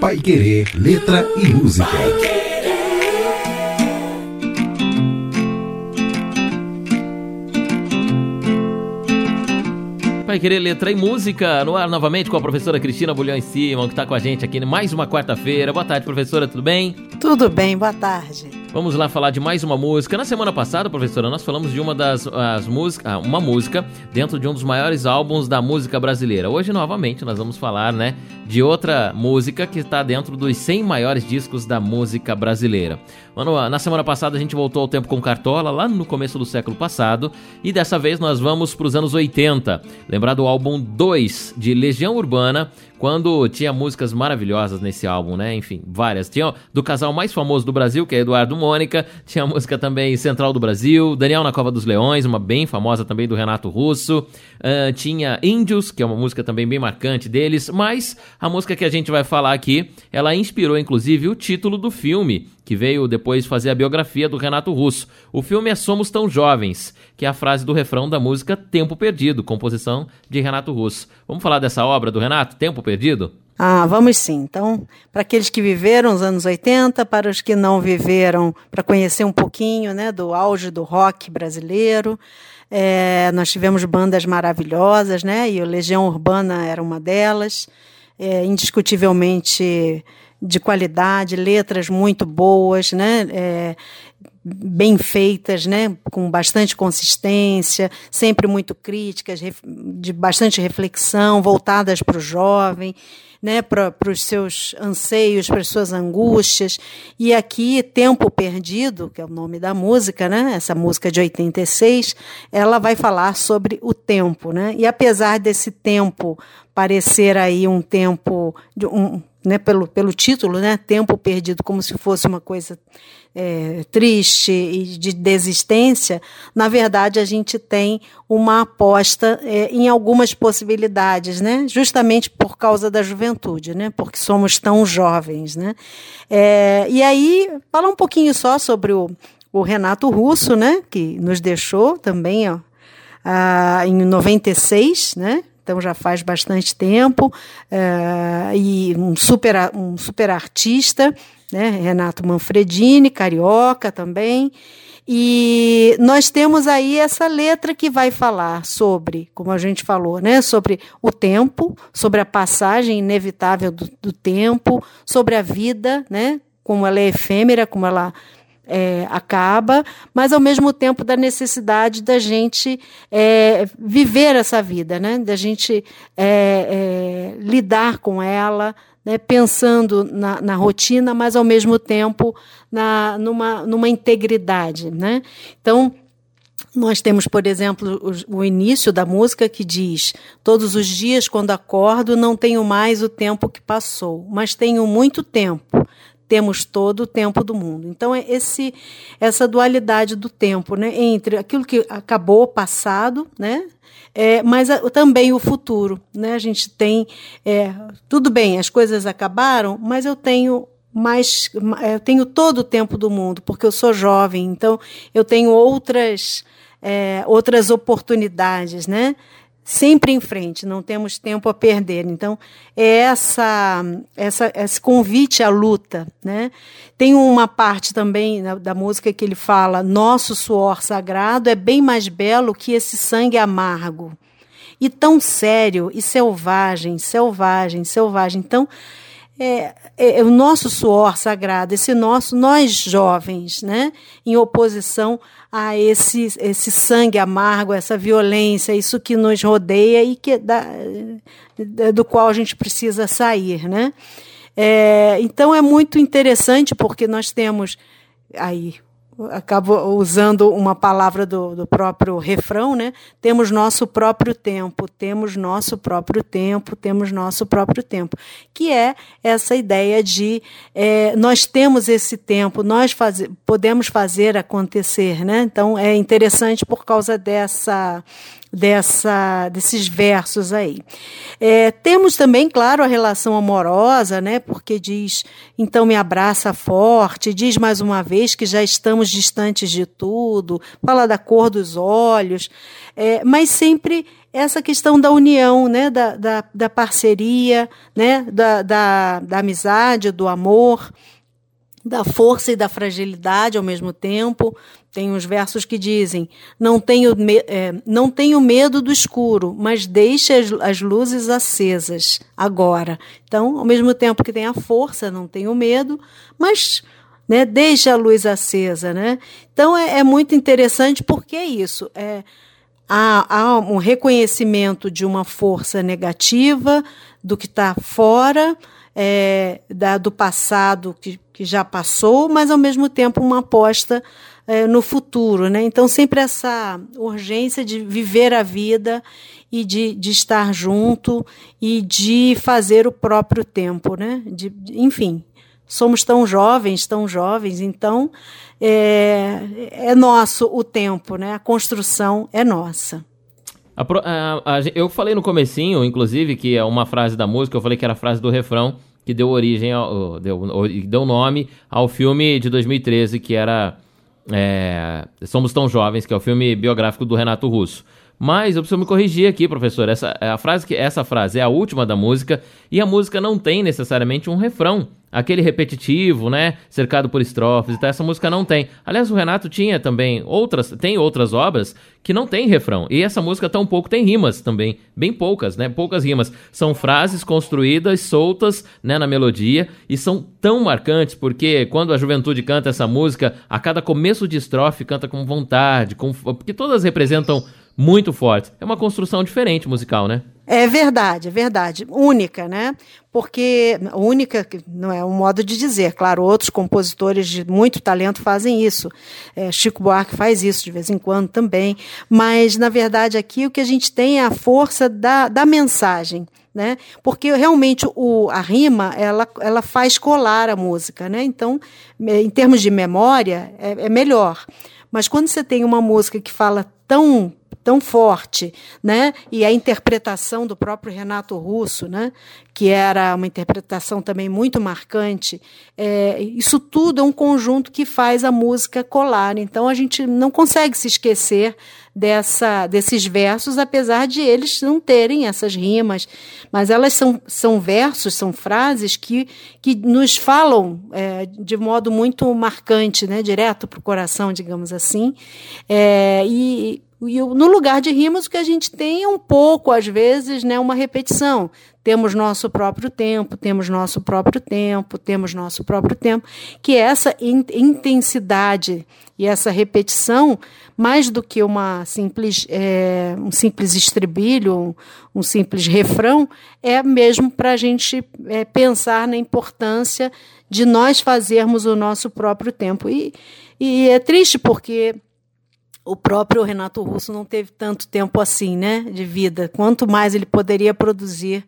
Pai Querer, letra e música. Pai Querer Letra e Música, no ar novamente com a professora Cristina Bulhão Simon, que está com a gente aqui mais uma quarta-feira. Boa tarde, professora, tudo bem? Tudo bem, boa tarde. Vamos lá falar de mais uma música. Na semana passada, professora, nós falamos de uma das as músicas, ah, uma música dentro de um dos maiores álbuns da música brasileira. Hoje, novamente, nós vamos falar, né, de outra música que está dentro dos 100 maiores discos da música brasileira. Mano, na semana passada a gente voltou ao tempo com Cartola, lá no começo do século passado, e dessa vez nós vamos para os anos 80. Lembrar do álbum 2 de Legião Urbana, quando tinha músicas maravilhosas nesse álbum, né? Enfim, várias. Tinha do casal mais famoso do Brasil, que é Eduardo Mônica, tinha a música também Central do Brasil, Daniel na Cova dos Leões, uma bem famosa também do Renato Russo, uh, tinha Índios, que é uma música também bem marcante deles, mas a música que a gente vai falar aqui, ela inspirou inclusive o título do filme, que veio depois fazer a biografia do Renato Russo. O filme é Somos Tão Jovens, que é a frase do refrão da música Tempo Perdido, composição de Renato Russo. Vamos falar dessa obra do Renato, Tempo Perdido? Ah, vamos sim. Então, para aqueles que viveram os anos 80, para os que não viveram, para conhecer um pouquinho né, do auge do rock brasileiro. É, nós tivemos bandas maravilhosas, né? E o Legião Urbana era uma delas. É, indiscutivelmente de qualidade, letras muito boas, né? É, bem feitas, né, com bastante consistência, sempre muito críticas, de bastante reflexão, voltadas para o jovem, né, para os seus anseios, para as suas angústias. E aqui, Tempo Perdido, que é o nome da música, né, essa música de 86, ela vai falar sobre o tempo. Né, e apesar desse tempo parecer aí um tempo, um, né, pelo, pelo título, né, Tempo Perdido, como se fosse uma coisa é, triste e de desistência, na verdade a gente tem uma aposta é, em algumas possibilidades, né, justamente por causa da juventude, né, porque somos tão jovens. Né. É, e aí, falar um pouquinho só sobre o, o Renato Russo, né, que nos deixou também ó, ah, em 96, né, então já faz bastante tempo, uh, e um super, um super artista, né? Renato Manfredini, carioca também. E nós temos aí essa letra que vai falar sobre, como a gente falou, né, sobre o tempo, sobre a passagem inevitável do, do tempo, sobre a vida, né, como ela é efêmera, como ela é, acaba, mas ao mesmo tempo da necessidade da gente é, viver essa vida, né? da gente é, é, lidar com ela, né? pensando na, na, rotina, mas ao mesmo tempo na, numa, numa integridade. Né? Então, nós temos, por exemplo, o, o, início da música que diz: Todos os dias, quando acordo, não tenho mais o tempo que passou, mas tenho muito tempo temos todo o tempo do mundo. Então é esse essa dualidade do tempo, né, entre aquilo que acabou, passado, né, é, mas a, também o futuro, né? A gente tem é, tudo bem, as coisas acabaram, mas eu tenho mais, eu tenho todo o tempo do mundo porque eu sou jovem, então eu tenho outras é, outras oportunidades, né? Sempre em frente, não temos tempo a perder. Então, é essa, essa, esse convite à luta. Né? Tem uma parte também da, da música que ele fala: Nosso suor sagrado é bem mais belo que esse sangue amargo. E tão sério e selvagem, selvagem, selvagem. Então, é, é, é, o nosso suor sagrado, esse nosso, nós jovens, né, em oposição a esse, esse sangue amargo, essa violência, isso que nos rodeia e que da, do qual a gente precisa sair, né? É, então é muito interessante porque nós temos aí acabo usando uma palavra do, do próprio refrão, né? Temos nosso próprio tempo, temos nosso próprio tempo, temos nosso próprio tempo, que é essa ideia de é, nós temos esse tempo, nós faz, podemos fazer acontecer, né? Então é interessante por causa dessa dessa, desses versos aí. É, temos também, claro, a relação amorosa, né? Porque diz, então me abraça forte, diz mais uma vez que já estamos distantes de tudo, fala da cor dos olhos, é, mas sempre essa questão da união, né, da, da, da parceria, né, da, da, da amizade, do amor, da força e da fragilidade ao mesmo tempo. Tem uns versos que dizem: não tenho, é, não tenho medo do escuro, mas deixe as, as, luzes acesas agora. Então, ao mesmo tempo que tem a força, não tenho medo, mas né, deixe a luz acesa. Né? Então, é, é muito interessante porque é isso. É, há, há um reconhecimento de uma força negativa, do que está fora é, da, do passado que, que já passou, mas ao mesmo tempo uma aposta é, no futuro. Né? Então, sempre essa urgência de viver a vida e de, de estar junto e de fazer o próprio tempo. Né? De, de, enfim, somos tão jovens, tão jovens, então é, é nosso o tempo, né? a construção é nossa. A, a, a, eu falei no comecinho, inclusive, que é uma frase da música, eu falei que era a frase do refrão, que deu origem, ao, deu, deu nome ao filme de 2013, que era é, Somos Tão Jovens, que é o filme biográfico do Renato Russo. Mas eu preciso me corrigir aqui, professor. Essa, a frase que, essa frase é a última da música e a música não tem necessariamente um refrão aquele repetitivo, né? Cercado por estrofes e tal. Essa música não tem. Aliás, o Renato tinha também outras, tem outras obras que não tem refrão. E essa música tão pouco tem rimas também, bem poucas, né? Poucas rimas. São frases construídas soltas, né, na melodia e são tão marcantes porque quando a juventude canta essa música, a cada começo de estrofe canta com vontade, com porque todas representam muito forte. É uma construção diferente musical, né? É verdade, é verdade. Única, né? Porque única não é um modo de dizer. Claro, outros compositores de muito talento fazem isso. É, Chico Buarque faz isso de vez em quando também. Mas, na verdade, aqui o que a gente tem é a força da, da mensagem. Né? Porque realmente o, a rima ela, ela faz colar a música, né? Então, em termos de memória, é, é melhor. Mas quando você tem uma música que fala tão tão forte, né? E a interpretação do próprio Renato Russo, né? Que era uma interpretação também muito marcante. É, isso tudo é um conjunto que faz a música colar. Então a gente não consegue se esquecer dessa, desses versos, apesar de eles não terem essas rimas, mas elas são, são versos, são frases que, que nos falam é, de modo muito marcante, né? Direto para o coração, digamos assim. É, e no lugar de rimas, o que a gente tem é um pouco, às vezes, né, uma repetição. Temos nosso próprio tempo, temos nosso próprio tempo, temos nosso próprio tempo, que é essa intensidade e essa repetição, mais do que uma simples, é, um simples estribilho, um, um, simples refrão, é mesmo para a gente é, pensar na importância de nós fazermos o nosso próprio tempo. E, e é triste porque o próprio Renato Russo não teve tanto tempo assim, né, de vida. Quanto mais ele poderia produzir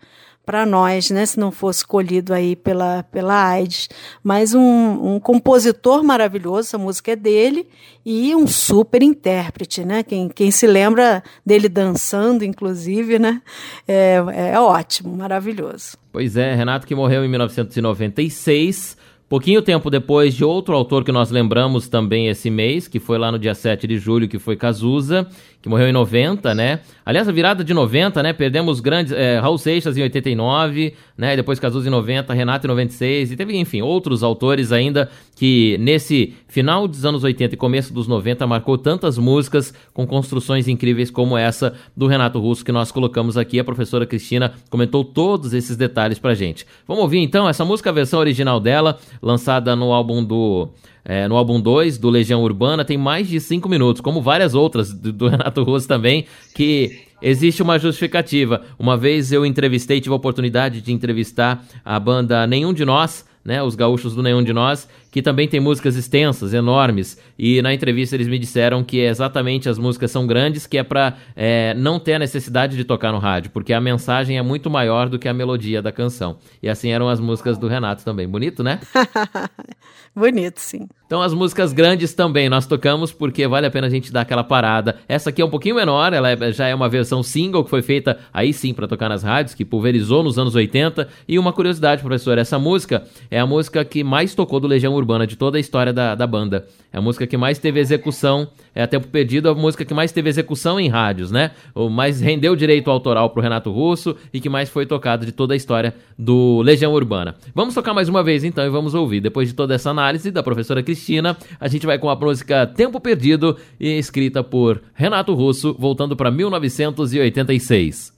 para nós, né, se não fosse escolhido aí pela, pela AIDS. Mas um, um, compositor maravilhoso, essa música é dele, e um super intérprete, né? Quem, quem se lembra dele dançando, inclusive, né? É, é ótimo, maravilhoso. Pois é, Renato que morreu em 1996 Pouquinho tempo depois de outro autor que nós lembramos também esse mês, que foi lá no dia 7 de julho, que foi Cazuza, que morreu em 90, né? Aliás, a virada de 90, né? Perdemos grandes. É, Raul Seixas em 89, né? Depois Cazuza em 90, Renato em 96, e teve, enfim, outros autores ainda que nesse final dos anos 80 e começo dos 90 marcou tantas músicas com construções incríveis como essa do Renato Russo que nós colocamos aqui. A professora Cristina comentou todos esses detalhes pra gente. Vamos ouvir então essa música, a versão original dela, lançada no álbum do é, no álbum 2 do Legião Urbana tem mais de 5 minutos, como várias outras do, do Renato Russo também, que existe uma justificativa. Uma vez eu entrevistei, tive a oportunidade de entrevistar a banda Nenhum de Nós, né, os gaúchos do Nenhum de Nós, que também tem músicas extensas, enormes, e na entrevista eles me disseram que exatamente as músicas são grandes, que é para é, não ter a necessidade de tocar no rádio, porque a mensagem é muito maior do que a melodia da canção. E assim eram as músicas do Renato também. Bonito, né? Bonito, sim. Então as músicas grandes também nós tocamos porque vale a pena a gente dar aquela parada. Essa aqui é um pouquinho menor, ela é, já é uma versão single que foi feita aí sim para tocar nas rádios, que pulverizou nos anos 80. E uma curiosidade, professor, essa música é a música que mais tocou do Legião Urbana de toda a história da, da banda. É a música que mais teve execução, é a tempo perdido, a música que mais teve execução em rádios, né? O mais rendeu direito autoral pro Renato Russo e que mais foi tocado de toda a história do Legião Urbana. Vamos tocar mais uma vez então e vamos ouvir. Depois de toda essa análise da professora Cristina, a gente vai com a música Tempo Perdido, escrita por Renato Russo, voltando para 1986.